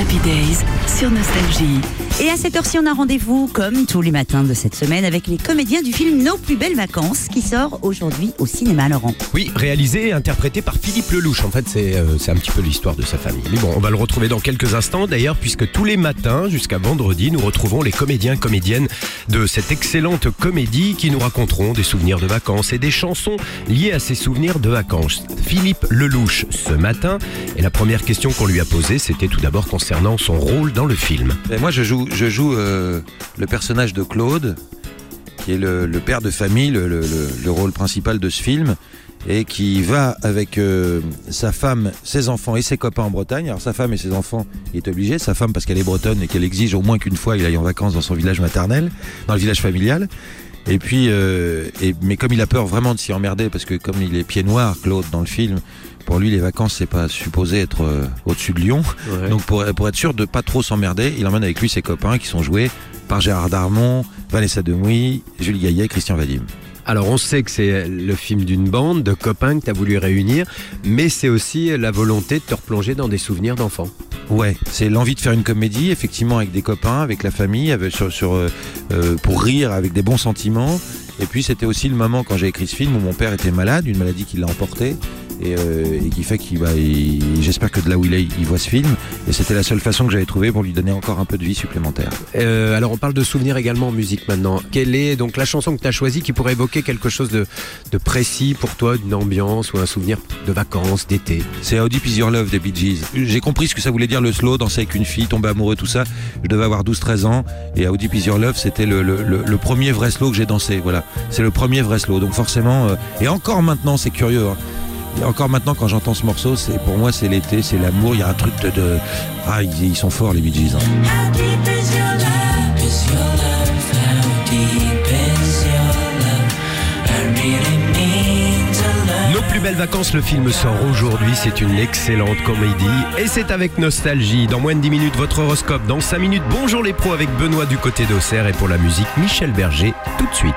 Happy Days sur Nostalgie. Et à cette heure-ci, on a rendez-vous, comme tous les matins de cette semaine, avec les comédiens du film Nos plus belles vacances, qui sort aujourd'hui au cinéma, Laurent. Oui, réalisé et interprété par Philippe Lelouch. En fait, c'est euh, c'est un petit peu l'histoire de sa famille. Mais bon, on va le retrouver dans quelques instants, d'ailleurs, puisque tous les matins, jusqu'à vendredi, nous retrouvons les comédiens comédiennes de cette excellente comédie qui nous raconteront des souvenirs de vacances et des chansons liées à ces souvenirs de vacances. Philippe Lelouch, ce matin, et la première question qu'on lui a posée, c'était tout d'abord concernant son rôle dans le film. Moi, je joue, je joue euh, le personnage de Claude, qui est le, père de famille, le, le- le- le rôle principal de ce film, et qui va avec euh, sa femme, ses enfants et ses copains en Bretagne. Alors sa femme et ses enfants, il est obligé. Sa femme parce qu'elle est bretonne et qu'elle exige au moins qu'une fois il aille en vacances dans son village maternel, dans le village familial. Et puis, euh, mais comme il a peur vraiment de s'y emmerder, parce que comme il est pied noir, Claude, dans le film, pour lui les vacances c'est pas supposé être euh, au-dessus de Lyon. Donc pour, pour être sûr de pas trop s'emmerder, il emmène avec lui ses copains qui sont joués par Gérard Darmon, Vanessa Demouy, Julie Gaillet, Christian Vadim. Alors on sait que c'est le film d'une bande de copains que tu as voulu réunir, mais c'est aussi la volonté de te replonger dans des souvenirs d'enfants. Ouais, c'est l'envie de faire une comédie, effectivement, avec des copains, avec la famille, avec, sur, sur, euh, euh, pour rire, avec des bons sentiments. Et puis c'était aussi le moment quand j'ai écrit ce film où mon père était malade, une maladie qui l'a emporté. Et, euh, et qui fait qu'il va. il- J'espère que de là où il est, il voit ce film. Et c'était la seule façon que j'avais trouvé pour lui donner encore un peu de vie supplémentaire. Euh, alors on parle de souvenirs également en musique maintenant. Quelle est donc la chanson que tu as choisie qui pourrait évoquer quelque chose de, de précis pour toi, d'une ambiance ou un souvenir de vacances, d'été? C'est Deep Is Your Love des Bee Gees. J'ai compris ce que ça voulait dire le slow, danser avec une fille, tomber amoureux, tout ça. Je devais avoir 12-13 ans et Deep Is Your Love, c'était le, le, le- le premier vrai slow que j'ai dansé. Voilà, c'est le premier vrai slow. Donc forcément, euh, et encore maintenant, c'est curieux. hein. Encore maintenant, quand j'entends ce morceau, c'est pour moi, c'est l'été, c'est l'amour. Il y a un truc de, ah, ils, sont forts les Bee Gees. hein. Nos plus belles vacances, le film sort aujourd'hui, c'est une excellente comédie et c'est avec nostalgie. Dans moins de 10 minutes, votre horoscope. Dans 5 minutes, bonjour les pros avec Benoît du côté d'Auxerre et pour la musique, Michel Berger, tout de suite.